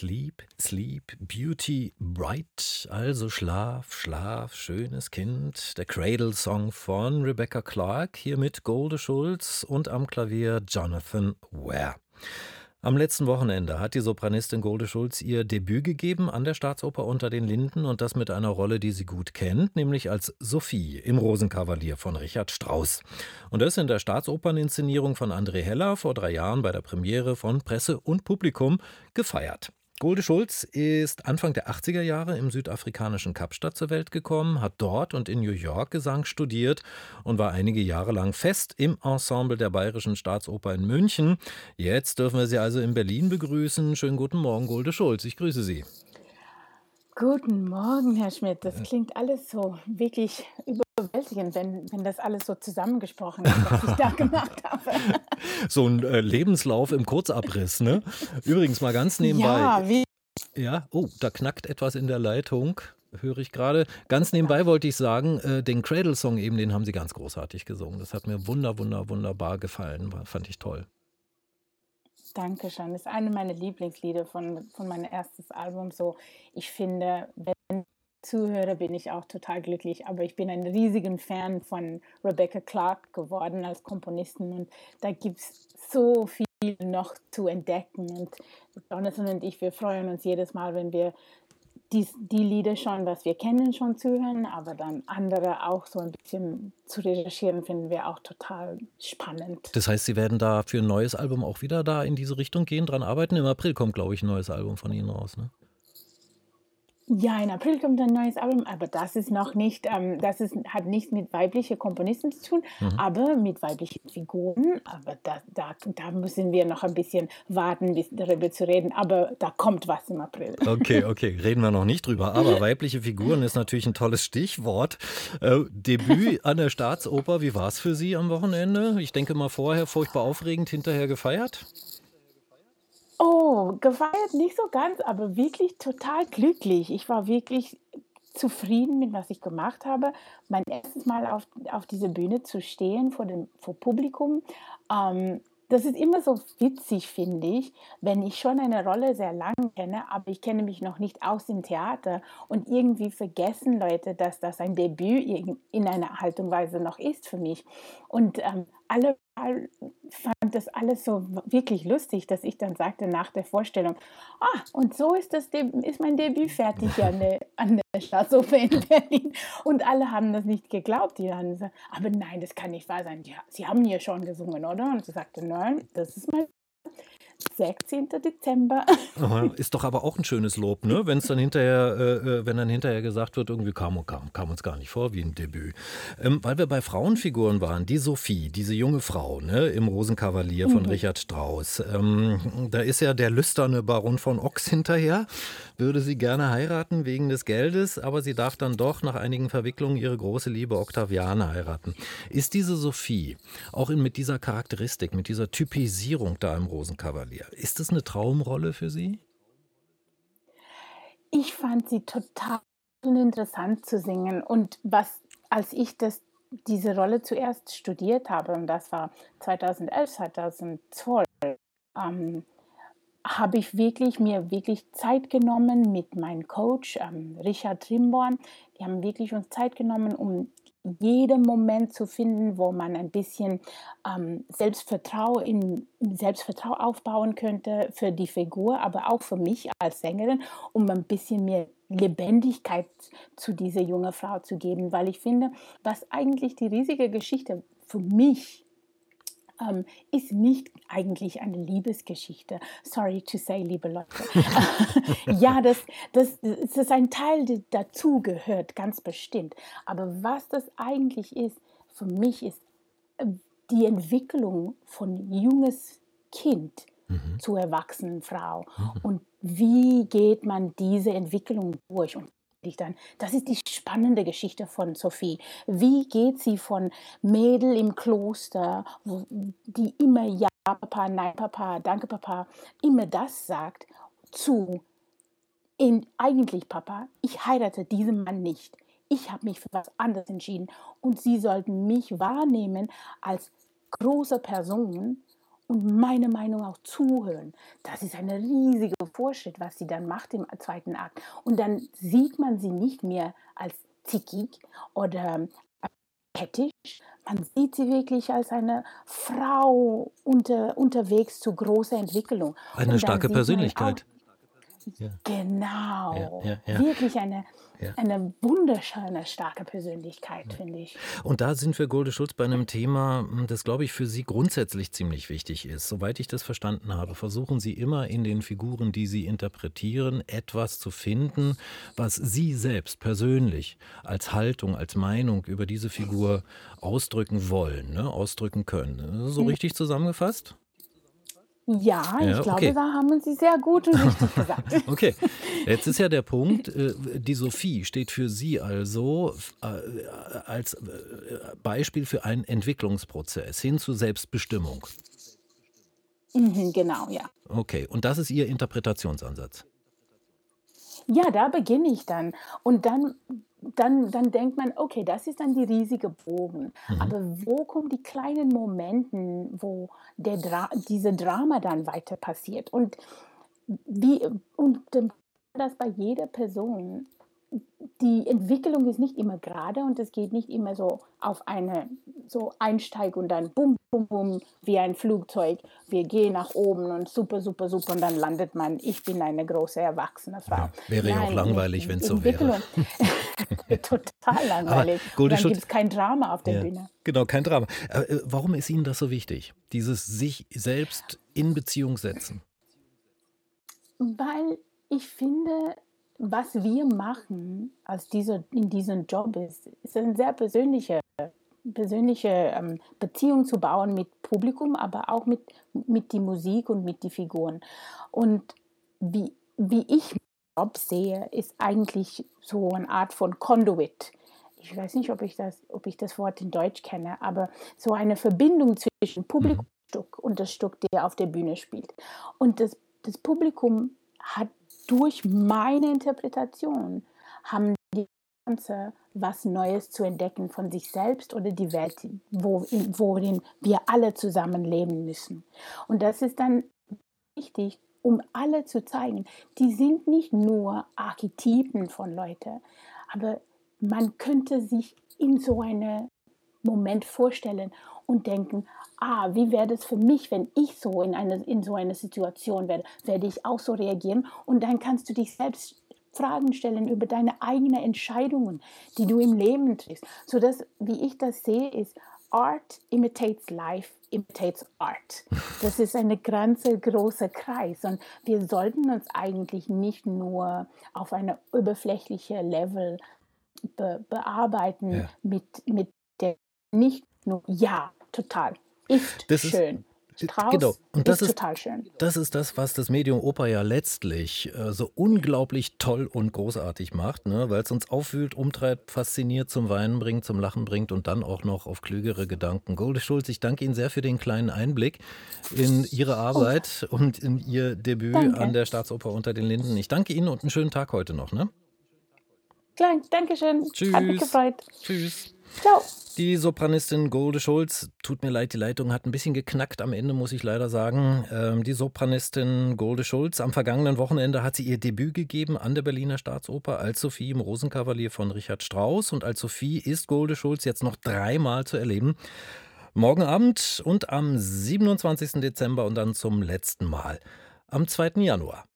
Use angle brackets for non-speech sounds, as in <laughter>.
Sleep, Sleep, Beauty, Bright, also Schlaf, Schlaf, schönes Kind. Der Cradle-Song von Rebecca Clark, hier mit Golde Schulz und am Klavier Jonathan Ware. Am letzten Wochenende hat die Sopranistin Golde Schulz ihr Debüt gegeben an der Staatsoper unter den Linden und das mit einer Rolle, die sie gut kennt, nämlich als Sophie im Rosenkavalier von Richard Strauss. Und das in der Staatsoperninszenierung von André Heller vor drei Jahren bei der Premiere von Presse und Publikum gefeiert. Golde Schulz ist Anfang der 80er Jahre im südafrikanischen Kapstadt zur Welt gekommen, hat dort und in New York Gesang studiert und war einige Jahre lang fest im Ensemble der Bayerischen Staatsoper in München. Jetzt dürfen wir Sie also in Berlin begrüßen. Schönen guten Morgen, Golde Schulz. Ich grüße Sie. Guten Morgen, Herr Schmidt. Das klingt alles so wirklich überwältigend, wenn, wenn das alles so zusammengesprochen ist, was ich da <laughs> gemacht habe. <laughs> So ein äh, Lebenslauf im Kurzabriss, ne? Übrigens mal ganz nebenbei. Ja, wie. Ja, oh, da knackt etwas in der Leitung. Höre ich gerade. Ganz nebenbei wollte ich sagen, äh, den Cradle-Song eben, den haben Sie ganz großartig gesungen. Das hat mir wunder, wunder, wunderbar gefallen. War, fand ich toll. Dankeschön. Das ist eine meiner Lieblingslieder von, von meinem erstes Album. So, ich finde, wenn ich zuhöre, bin ich auch total glücklich. Aber ich bin ein riesiger Fan von Rebecca Clark geworden als Komponistin und da gibt es so viel noch zu entdecken. Und Jonathan und ich, wir freuen uns jedes Mal, wenn wir die, die Lieder schon, was wir kennen, schon zuhören, aber dann andere auch so ein bisschen zu recherchieren, finden wir auch total spannend. Das heißt, Sie werden da für ein neues Album auch wieder da in diese Richtung gehen, dran arbeiten. Im April kommt, glaube ich, ein neues Album von Ihnen raus, ne? Ja, in April kommt ein neues Album, aber das ist noch nicht, ähm, das ist, hat nichts mit weiblichen Komponisten zu tun, mhm. aber mit weiblichen Figuren. Aber da, da, da müssen wir noch ein bisschen warten, bis darüber zu reden. Aber da kommt was im April. Okay, <laughs> okay, reden wir noch nicht drüber. Aber <laughs> weibliche Figuren ist natürlich ein tolles Stichwort. Äh, Debüt <laughs> an der Staatsoper, wie war es für Sie am Wochenende? Ich denke mal vorher furchtbar aufregend, hinterher gefeiert? Gefeiert nicht so ganz, aber wirklich total glücklich. Ich war wirklich zufrieden mit, was ich gemacht habe. Mein erstes Mal auf, auf dieser Bühne zu stehen vor dem vor Publikum. Ähm, das ist immer so witzig, finde ich, wenn ich schon eine Rolle sehr lang kenne, aber ich kenne mich noch nicht aus dem Theater und irgendwie vergessen Leute, dass das ein Debüt in einer Art und Weise noch ist für mich. Und ähm, alle fand das alles so wirklich lustig, dass ich dann sagte nach der Vorstellung, ah, und so ist, das, ist mein Debüt fertig an der, an der Staatsoper in Berlin. Und alle haben das nicht geglaubt. Die haben gesagt, aber nein, das kann nicht wahr sein. Ja, Sie haben hier schon gesungen, oder? Und sie sagte, nein, das ist mein 16. Dezember. Ist doch aber auch ein schönes Lob, ne? Wenn es dann hinterher, äh, äh, wenn dann hinterher gesagt wird, irgendwie kam, kam, kam uns gar nicht vor wie ein Debüt. Ähm, weil wir bei Frauenfiguren waren, die Sophie, diese junge Frau, ne, im Rosenkavalier von mhm. Richard Strauss. Ähm, da ist ja der lüsterne Baron von Ochs hinterher, würde sie gerne heiraten wegen des Geldes, aber sie darf dann doch nach einigen Verwicklungen ihre große Liebe Octaviane heiraten. Ist diese Sophie auch in, mit dieser Charakteristik, mit dieser Typisierung da im Rosenkavalier. Ist das eine Traumrolle für Sie? Ich fand sie total interessant zu singen. Und was, als ich das, diese Rolle zuerst studiert habe, und das war 2011, 2012, ähm, habe ich wirklich mir wirklich Zeit genommen mit meinem Coach ähm, Richard Trimborn. Die haben wirklich uns Zeit genommen, um jeden Moment zu finden, wo man ein bisschen ähm, Selbstvertrauen, in, Selbstvertrauen aufbauen könnte für die Figur, aber auch für mich als Sängerin, um ein bisschen mehr Lebendigkeit zu dieser jungen Frau zu geben, weil ich finde, was eigentlich die riesige Geschichte für mich ähm, ist nicht eigentlich eine Liebesgeschichte. Sorry to say, liebe Leute. <laughs> ja, das, das, das ist ein Teil, der dazu gehört, ganz bestimmt. Aber was das eigentlich ist, für mich ist äh, die Entwicklung von junges Kind mhm. zur erwachsenen Frau. Mhm. Und wie geht man diese Entwicklung durch? Und ich dann, das ist die spannende Geschichte von Sophie. Wie geht sie von Mädel im Kloster, die immer Ja, Papa, Nein, Papa, Danke, Papa, immer das sagt, zu in, eigentlich, Papa, ich heirate diesen Mann nicht. Ich habe mich für was anderes entschieden und sie sollten mich wahrnehmen als große Person und meine Meinung auch zuhören. Das ist ein riesiger Fortschritt, was sie dann macht im zweiten Akt. Und dann sieht man sie nicht mehr als zickig oder kettisch. Man sieht sie wirklich als eine Frau unter, unterwegs zu großer Entwicklung. Eine starke Persönlichkeit. Ja. Genau. Ja, ja, Wirklich eine, eine wunderschöne, starke Persönlichkeit, finde ich. Und da sind wir, Golde Schulz, bei einem Thema, das, glaube ich, für Sie grundsätzlich ziemlich wichtig ist. Soweit ich das verstanden habe, versuchen Sie immer in den Figuren, die Sie interpretieren, etwas zu finden, was Sie selbst persönlich als Haltung, als Meinung über diese Figur ausdrücken wollen, ne? ausdrücken können. So richtig zusammengefasst? Ja, ich ja, glaube, da haben Sie sehr gut und richtig <laughs> gesagt. okay, jetzt ist ja der Punkt, äh, die Sophie steht für Sie also äh, als äh, Beispiel für einen Entwicklungsprozess hin zu Selbstbestimmung. Mhm, genau, ja. Okay, und das ist Ihr Interpretationsansatz. Ja, da beginne ich dann. Und dann dann, dann denkt man, okay, das ist dann die riesige Bogen. Mhm. Aber wo kommen die kleinen Momente, wo der Dra diese Drama dann weiter passiert? Und, wie, und das bei jeder Person die Entwicklung ist nicht immer gerade und es geht nicht immer so auf eine so Einsteig und dann bum, bum, bum, wie ein Flugzeug. Wir gehen nach oben und super, super, super und dann landet man, ich bin eine große erwachsene Frau. Ja, wäre ja auch langweilig, wenn es so wäre. <laughs> Total langweilig. dann gibt es kein Drama auf der ja, Bühne. Genau, kein Drama. Äh, warum ist Ihnen das so wichtig? Dieses sich selbst in Beziehung setzen? Weil ich finde, was wir machen als diese, in diesem Job ist, ist eine sehr persönliche, persönliche ähm, Beziehung zu bauen mit Publikum, aber auch mit, mit die Musik und mit die Figuren. Und wie, wie ich Job sehe, ist eigentlich so eine Art von Conduit. Ich weiß nicht, ob ich das, ob ich das Wort in Deutsch kenne, aber so eine Verbindung zwischen Publikumstück und das Stück, der auf der Bühne spielt. Und das, das Publikum hat durch meine Interpretation haben die Ganze was Neues zu entdecken von sich selbst oder die Welt, wo, worin wir alle zusammen leben müssen. Und das ist dann wichtig, um alle zu zeigen, die sind nicht nur Archetypen von Leuten, aber man könnte sich in so einem Moment vorstellen und denken, ah, wie wäre das für mich, wenn ich so in, eine, in so einer Situation werde? Werde ich auch so reagieren? Und dann kannst du dich selbst Fragen stellen über deine eigenen Entscheidungen, die du im Leben triffst. So dass, wie ich das sehe, ist Art imitates life, imitates art. Das ist ein ganzer großer Kreis und wir sollten uns eigentlich nicht nur auf eine oberflächliche Level be bearbeiten ja. mit, mit nicht nur ja, total. Ist das schön. Ist, Strauß genau. Und das ist, total schön. Das ist das, was das Medium Oper ja letztlich äh, so unglaublich toll und großartig macht, ne? weil es uns aufwühlt, umtreibt, fasziniert, zum Weinen bringt, zum Lachen bringt und dann auch noch auf klügere Gedanken. Golde Schulz, ich danke Ihnen sehr für den kleinen Einblick in Ihre Arbeit oh. und in Ihr Debüt danke. an der Staatsoper unter den Linden. Ich danke Ihnen und einen schönen Tag heute noch. Ne? Klar, Dankeschön. Tschüss. Hat mich gefreut. Tschüss. Ciao. Die Sopranistin Golde Schulz, tut mir leid, die Leitung hat ein bisschen geknackt am Ende, muss ich leider sagen. Ähm, die Sopranistin Golde Schulz, am vergangenen Wochenende hat sie ihr Debüt gegeben an der Berliner Staatsoper als Sophie im Rosenkavalier von Richard Strauss. Und als Sophie ist Golde Schulz jetzt noch dreimal zu erleben. Morgen Abend und am 27. Dezember und dann zum letzten Mal am 2. Januar.